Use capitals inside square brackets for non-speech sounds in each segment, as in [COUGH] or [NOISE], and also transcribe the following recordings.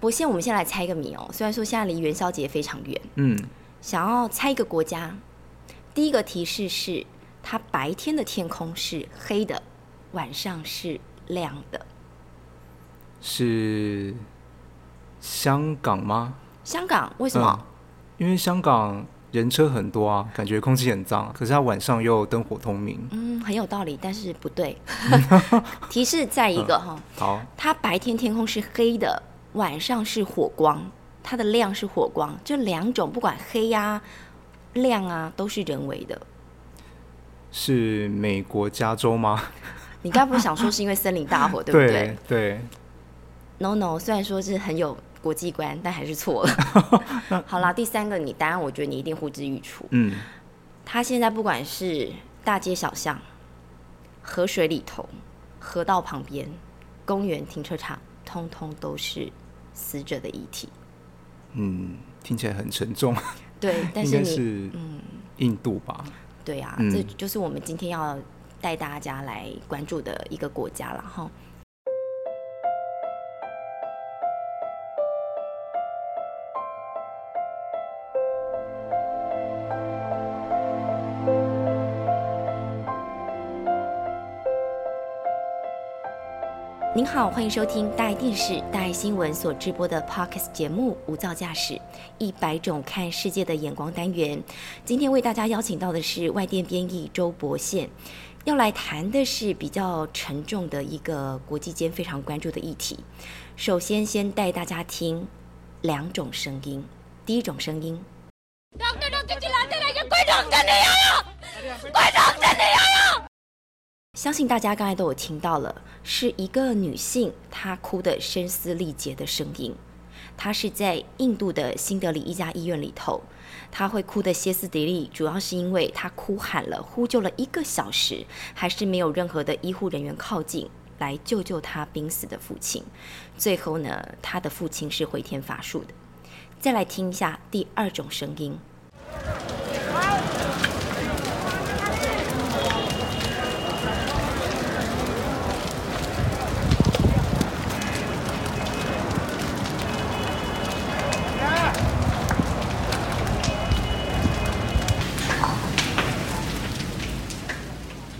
博先，我们先来猜一个谜哦。虽然说现在离元宵节非常远，嗯，想要猜一个国家，第一个提示是它白天的天空是黑的，晚上是亮的。是香港吗？香港为什么？因为香港人车很多啊，感觉空气很脏，可是它晚上又灯火通明。嗯，很有道理，但是不对。[LAUGHS] 提示再一个哈，好，它白天天空是黑的，晚上是火光，它的亮是火光，这两种不管黑呀、亮啊，都是人为的。是美国加州吗？[LAUGHS] 你刚不是想说是因为森林大火，[LAUGHS] 对不对？对。No No，虽然说是很有国际观，但还是错了。[LAUGHS] 好啦，第三个你答案，我觉得你一定呼之欲出。嗯，它现在不管是大街小巷、河水里头、河道旁边、公园停车场，通通都是死者的遗体。嗯，听起来很沉重。[LAUGHS] 对，但应是是印度吧？对啊，嗯这就是我们今天要带大家来关注的一个国家了哈。您好，欢迎收听大爱电视、大爱新闻所直播的 Podcast 节目《无噪驾驶：一百种看世界的眼光》单元。今天为大家邀请到的是外电编译周博宪，要来谈的是比较沉重的一个国际间非常关注的议题。首先，先带大家听两种声音。第一种声音，相信大家刚才都有听到了，是一个女性她哭得声嘶力竭的声音。她是在印度的新德里一家医院里头，她会哭得歇斯底里，主要是因为她哭喊了、呼救了一个小时，还是没有任何的医护人员靠近来救救她濒死的父亲。最后呢，她的父亲是回天乏术的。再来听一下第二种声音。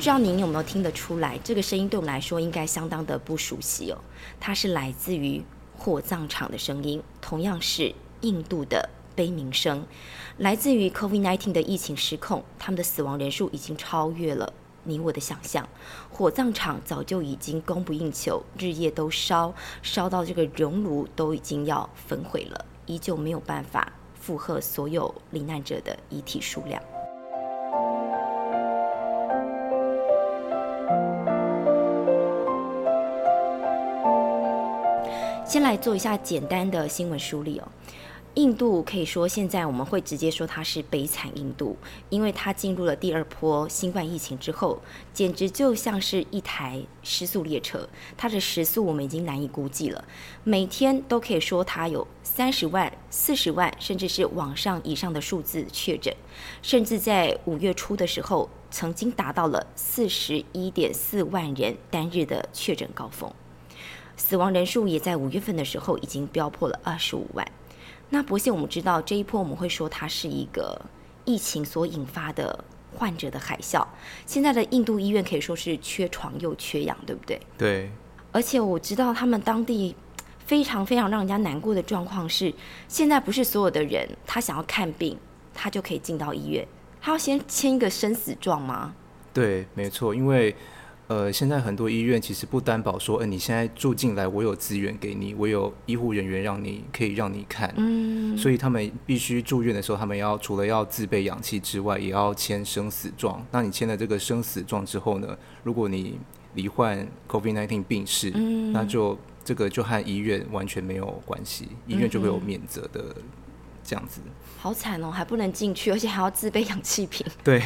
不知道您有没有听得出来，这个声音对我们来说应该相当的不熟悉哦。它是来自于火葬场的声音，同样是印度的悲鸣声，来自于 COVID-19 的疫情失控，他们的死亡人数已经超越了你我的想象。火葬场早就已经供不应求，日夜都烧，烧到这个熔炉都已经要焚毁了，依旧没有办法负荷所有罹难者的遗体数量。先来做一下简单的新闻梳理哦。印度可以说现在我们会直接说它是悲惨印度，因为它进入了第二波新冠疫情之后，简直就像是一台失速列车，它的时速我们已经难以估计了。每天都可以说它有三十万、四十万，甚至是往上以上的数字确诊，甚至在五月初的时候，曾经达到了四十一点四万人单日的确诊高峰。死亡人数也在五月份的时候已经飙破了二十五万。那博宪，我们知道这一波我们会说它是一个疫情所引发的患者的海啸。现在的印度医院可以说是缺床又缺氧，对不对？对，而且我知道他们当地非常非常让人家难过的状况是，现在不是所有的人他想要看病，他就可以进到医院，他要先签一个生死状吗？对，没错，因为呃，现在很多医院其实不担保说，呃，你现在住进来，我有资源给你，我有医护人员让你可以让你看，嗯，所以他们必须住院的时候，他们要除了要自备氧气之外，也要签生死状。那你签了这个生死状之后呢，如果你罹患 COVID-19 病逝，嗯那就这个就和医院完全没有关系，医院就会有免责的这样子。好惨哦，还不能进去，而且还要自备氧气瓶。对，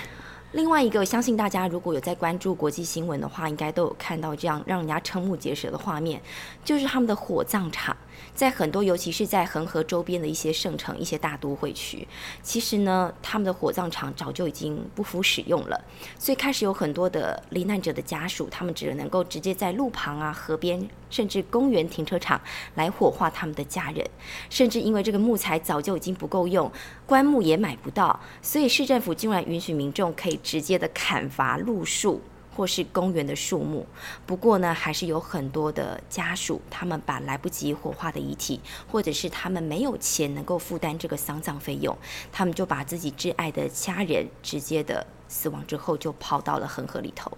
另外一个，相信大家如果有在关注国际新闻的话，应该都有看到这样让人家瞠目结舌的画面，就是他们的火葬场。在很多，尤其是在恒河周边的一些圣城、一些大都会区，其实呢，他们的火葬场早就已经不敷使用了，所以开始有很多的罹难者的家属，他们只能够直接在路旁啊、河边，甚至公园停车场来火化他们的家人，甚至因为这个木材早就已经不够用，棺木也买不到，所以市政府竟然允许民众可以直接的砍伐路树。或是公园的树木，不过呢，还是有很多的家属，他们把来不及火化的遗体，或者是他们没有钱能够负担这个丧葬费用，他们就把自己挚爱的家人直接的死亡之后，就抛到了恒河里头。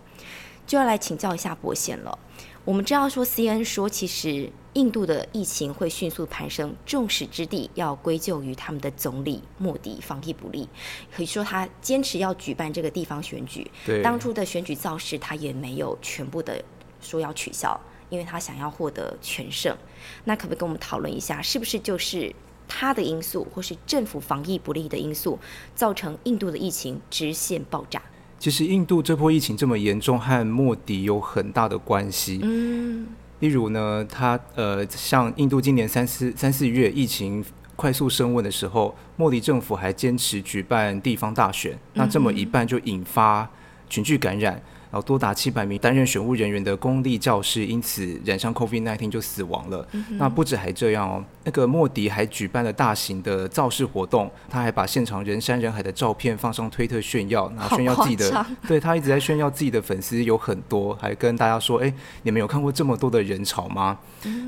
就要来请教一下伯贤了。我们知道说，C N 说，其实印度的疫情会迅速攀升，众矢之的要归咎于他们的总理莫迪防疫不力。可以说，他坚持要举办这个地方选举，对，当初的选举造势他也没有全部的说要取消，因为他想要获得全胜。那可不可以跟我们讨论一下，是不是就是他的因素，或是政府防疫不力的因素，造成印度的疫情直线爆炸？其实印度这波疫情这么严重，和莫迪有很大的关系。嗯，例如呢，他呃，像印度今年三四三四月疫情快速升温的时候，莫迪政府还坚持举办地方大选，那这么一办就引发群聚感染。然后多达七百名担任选务人员的公立教师因此染上 COVID-19 就死亡了。那不止还这样哦，那个莫迪还举办了大型的造势活动，他还把现场人山人海的照片放上推特炫耀，然后炫耀自己的。[LAUGHS] 对他一直在炫耀自己的粉丝有很多，还跟大家说：“哎，你们有看过这么多的人潮吗？”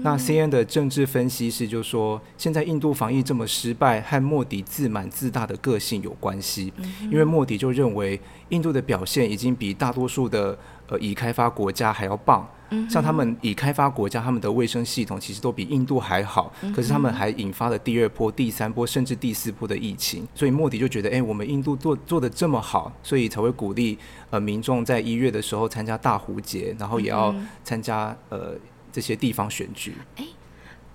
那 C N 的政治分析师就说，现在印度防疫这么失败，和莫迪自满自大的个性有关系。因为莫迪就认为，印度的表现已经比大多数的呃已开发国家还要棒。像他们已开发国家，他们的卫生系统其实都比印度还好，可是他们还引发了第二波、第三波，甚至第四波的疫情。所以莫迪就觉得，哎，我们印度做做的这么好，所以才会鼓励呃民众在一月的时候参加大壶节，然后也要参加呃。这些地方选举。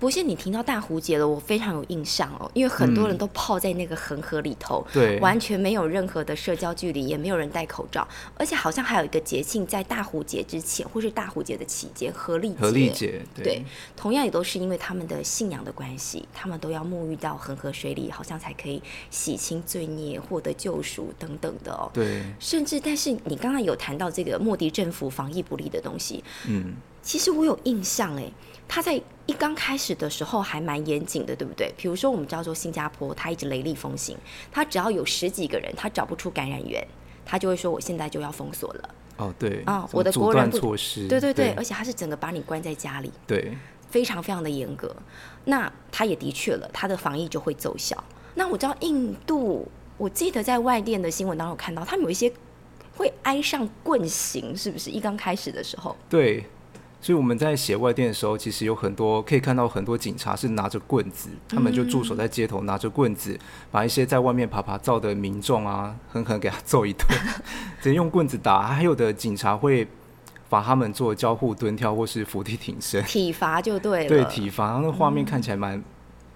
不过，你听到大壶节了，我非常有印象哦，因为很多人都泡在那个恒河里头，对，完全没有任何的社交距离，也没有人戴口罩，而且好像还有一个节庆在大壶节之前，或是大壶节的期间，合力合力节，对，同样也都是因为他们的信仰的关系，他们都要沐浴到恒河水里，好像才可以洗清罪孽，获得救赎等等的哦。对，甚至，但是你刚刚有谈到这个莫迪政府防疫不力的东西，嗯。其实我有印象哎，他在一刚开始的时候还蛮严谨的，对不对？比如说我们叫做新加坡，他一直雷厉风行，他只要有十几个人，他找不出感染源，他就会说我现在就要封锁了。哦，对，啊，我的国人措施，对对对，而且他是整个把你关在家里，对，非常非常的严格。那他也的确了，他的防疫就会奏效。那我知道印度，我记得在外电的新闻当中看到，他们有一些会挨上棍刑，是不是？一刚开始的时候，对。所以我们在写外电的时候，其实有很多可以看到很多警察是拿着棍子，他们就驻守在街头，拿着棍子把一些在外面爬爬照的民众啊，狠狠给他揍一顿，[LAUGHS] 直接用棍子打。还有的警察会罚他们做交互蹲跳或是伏地挺身，体罚就对了。对，体罚，然后那画面看起来蛮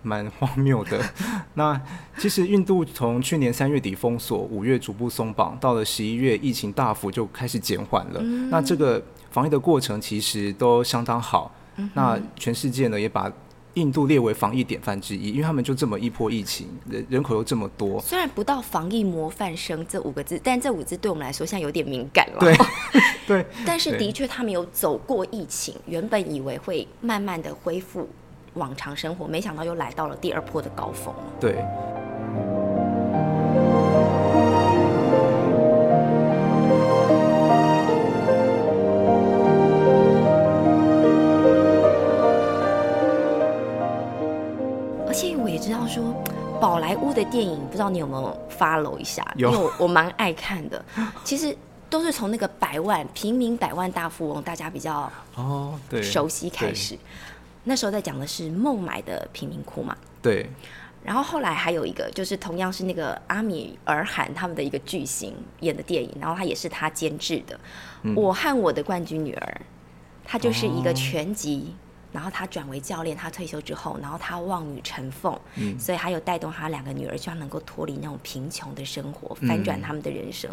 蛮荒谬的。[LAUGHS] 那其实印度从去年三月底封锁，五月逐步松绑，到了十一月疫情大幅就开始减缓了。那这个。防疫的过程其实都相当好，那全世界呢也把印度列为防疫典范之一，因为他们就这么一波疫情，人人口又这么多。虽然不到防疫模范生这五个字，但这五字对我们来说现在有点敏感了。对，[LAUGHS] 对。但是的确，他们有走过疫情，原本以为会慢慢的恢复往常生活，没想到又来到了第二波的高峰。对。宝莱坞的电影不知道你有没有 follow 一下？因为我我蛮爱看的。其实都是从那个百万平民百万大富翁，大家比较哦对熟悉开始。那时候在讲的是孟买的贫民窟嘛。对。然后后来还有一个，就是同样是那个阿米尔汗他们的一个巨星演的电影，然后他也是他监制的《我和我的冠军女儿》，他就是一个全集然后他转为教练，他退休之后，然后他望女成凤，嗯所以还有带动他两个女儿，希望能够脱离那种贫穷的生活，翻转他们的人生。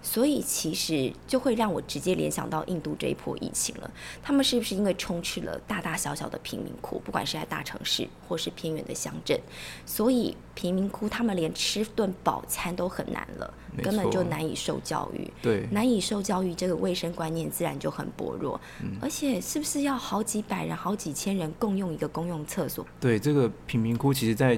所以其实就会让我直接联想到印度这一波疫情了。他们是不是因为充斥了大大小小的贫民窟，不管是在大城市或是偏远的乡镇，所以贫民窟他们连吃顿饱餐都很难了，根本就难以受教育。对，难以受教育，这个卫生观念自然就很薄弱。嗯而且是不是要好几百人、好几千人共用一个公用厕所？对，这个贫民窟其实在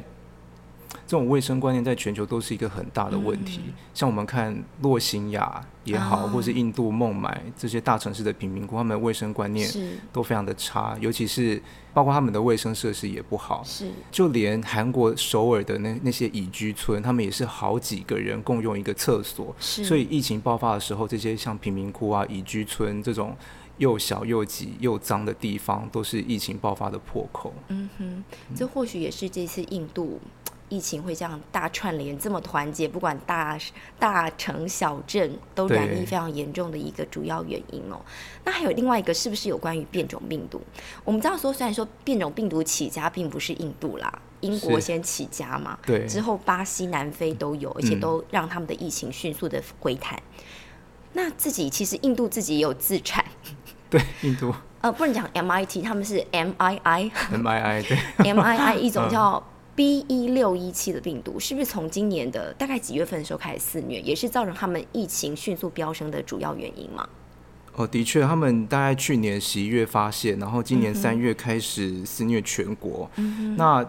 这种卫生观念在全球都是一个很大的问题。像我们看洛辛亚也好，哦或是印度孟买这些大城市的贫民窟，他们的卫生观念是都非常的差，尤其是包括他们的卫生设施也不好。是，就连韩国首尔的那那些宜居村，他们也是好几个人共用一个厕所。是所以疫情爆发的时候，这些像贫民窟啊、宜居村这种又小又挤又脏的地方，都是疫情爆发的破口。嗯哼，这或许也是这次印度疫情会这样大串联、这么团结，不管大大城小镇都染疫非常严重的一个主要原因哦。那还有另外一个，是不是有关于变种病毒？我们知道说，虽然说变种病毒起家并不是印度啦，英国先起家嘛，对之后巴西、南非都有，而且嗯都让他们的疫情迅速的回弹。那自己其实印度自己也有自产，对，印度呃，不能讲 MIT，他们是 MII。MII 对。MII [LAUGHS] 一嗯种叫 B 一六一七的病毒，是不是从今年的大概几月份的时候开始肆虐，也是造成他们疫情迅速飙升的主要原因嘛？哦，的确，他们大概去年十一月发现，然后今年三月开始肆虐全国。那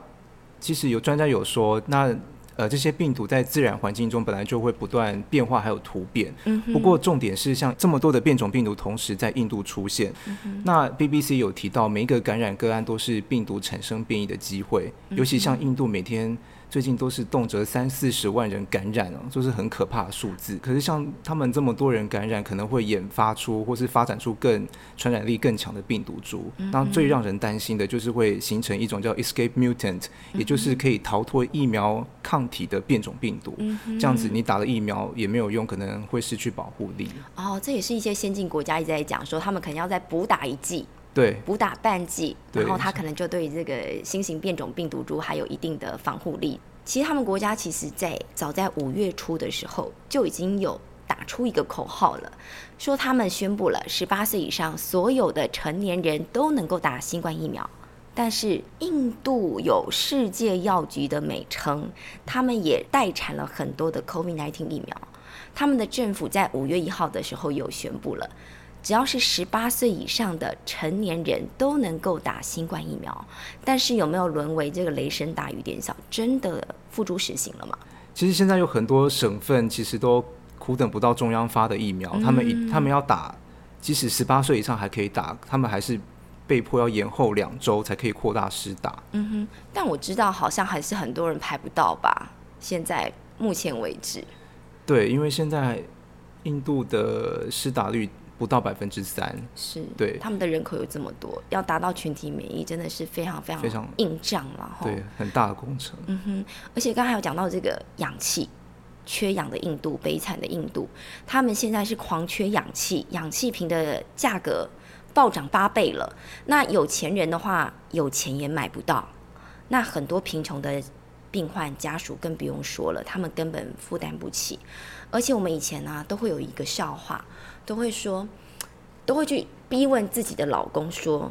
其实有专家有说，那呃这些病毒在自然环境中本来就会不断变化，还有突变。不过重点是，像这么多的变种病毒同时在印度出现，那 BBC 有提到，每一个感染个案都是病毒产生变异的机会，尤其像印度每天。最近都是动辄三四十万人感染哦，就是很可怕的数字。可是像他们这么多人感染，可能会研发出或是发展出更传染力更强的病毒株。那最让人担心的就是会形成一种叫 escape mutant，也就是可以逃脱疫苗抗体的变种病毒。这样子你打了疫苗也没有用，可能会失去保护力。哦，这也是一些先进国家一直在讲说，他们可能要再补打一剂，对，补打半剂，然后它可能就对这个新型变种病毒株还有一定的防护力。其实他们国家其实在早在五月初的时候就已经有打出一个口号了，说他们宣布了十八岁以上所有的成年人都能够打新冠疫苗。但是印度有世界药局的美称，他们也代产了很多的 COVID-19 疫苗。他们的政府在五月一号的时候有宣布了，只要是十八岁以上的成年人都能够打新冠疫苗。但是有没有沦为这个雷声大雨点小，真的付诸实行了吗？其实现在有很多省份其实都苦等不到中央发的疫苗，他们一他们要打，即使十八岁以上还可以打，他们还是被迫要延后两周才可以扩大施打。嗯哼，但我知道好像还是很多人排不到吧？现在目前为止，对，因为现在印度的施打率不到百分之三，是对他们的人口有这么多，要达到群体免疫真的是非常非常非常硬仗了哈。对，很大的工程。嗯哼，而且刚才有讲到这个氧气，缺氧的印度，悲惨的印度，他们现在是狂缺氧气，氧气瓶的价格暴涨八倍了。那有钱人的话，有钱也买不到。那很多贫穷的病患家属更不用说了，他们根本负担不起。而且我们以前呢、都会有一个笑话，都会说，都会去逼问自己的老公说，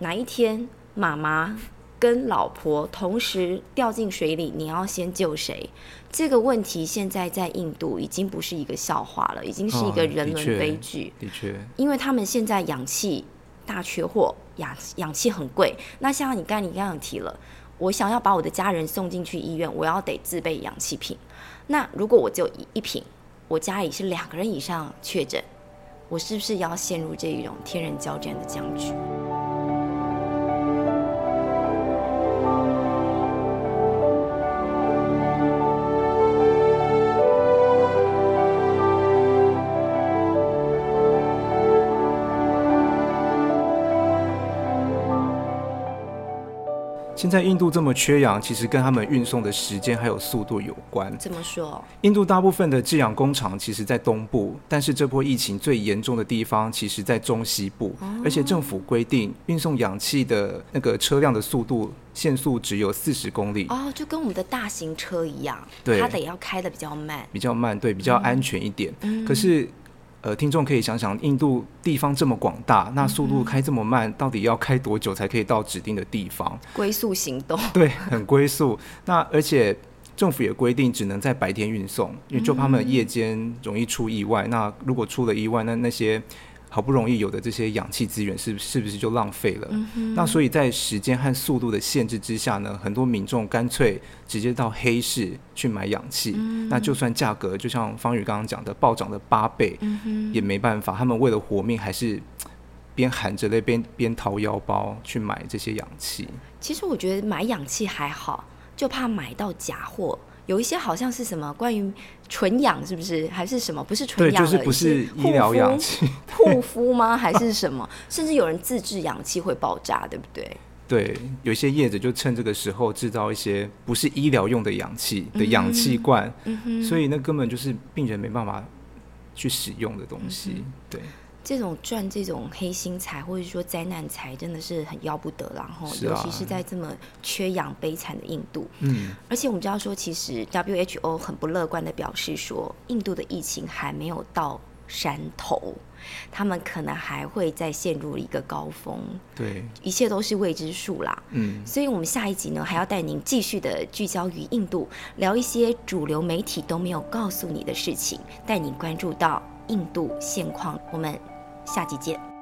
哪一天妈妈跟老婆同时掉进水里，你要先救谁？这个问题现在在印度已经不是一个笑话了，已经是一个哦人伦悲剧。的确，因为他们现在氧气大缺货，氧氧气很贵。那像你刚才你刚刚提了，我想要把我的家人送进去医院，我要得自备氧气瓶。那如果我就一一瓶，我家里是两个人以上确诊，我是不是要陷入这一种天人交战的僵局？现在印度这么缺氧，其实跟他们运送的时间还有速度有关。怎么说？印度大部分的制氧工厂其实在东部，但是这波疫情最严重的地方其实在中西部，而且政府规定运送氧气的那个车辆的速度限速只有四十公里，哦，就跟我们的大型车一样，对它得要开的比较慢。比较慢，对，比较安全一点。可是。呃，听众可以想想，印度地方这么广大，那速度开这么慢，到底要开多久才可以到指定的地方？龟速行动，[LAUGHS] 对，很龟速。那而且政府也规定只能在白天运送，因为就怕他们夜间容易出意外。那如果出了意外，那那些好不容易有的这些氧气资源是是不是就浪费了？那所以在时间和速度的限制之下呢，很多民众干脆直接到黑市去买氧气。那就算价格就像方宇刚刚讲的暴涨了八倍，也没办法，他们为了活命还是边含着泪边边掏腰包去买这些氧气。其实我觉得买氧气还好，就怕买到假货。有一些好像是什么关于纯氧，是不是还是什么？不是纯氧，就是不是医疗氧气护肤吗？还是什么？[LAUGHS] 甚至有人自制氧气会爆炸，对不对？[LAUGHS] 对，有些业者就趁这个时候制造一些不是医疗用的氧气的氧气罐，所以那根本就是病人没办法去使用的东西。对。这种赚这种黑心财或者说灾难财真的是很要不得，然后尤其是在这么缺氧悲惨的印度。嗯，而且我们知道说，其实 WHO 很不乐观的表示说，印度的疫情还没有到山头，他们可能还会再陷入一个高峰。对，一切都是未知数啦。嗯，所以我们下一集呢，还要带您继续的聚焦于印度，聊一些主流媒体都没有告诉你的事情，带你关注到印度现况。我们。下集见。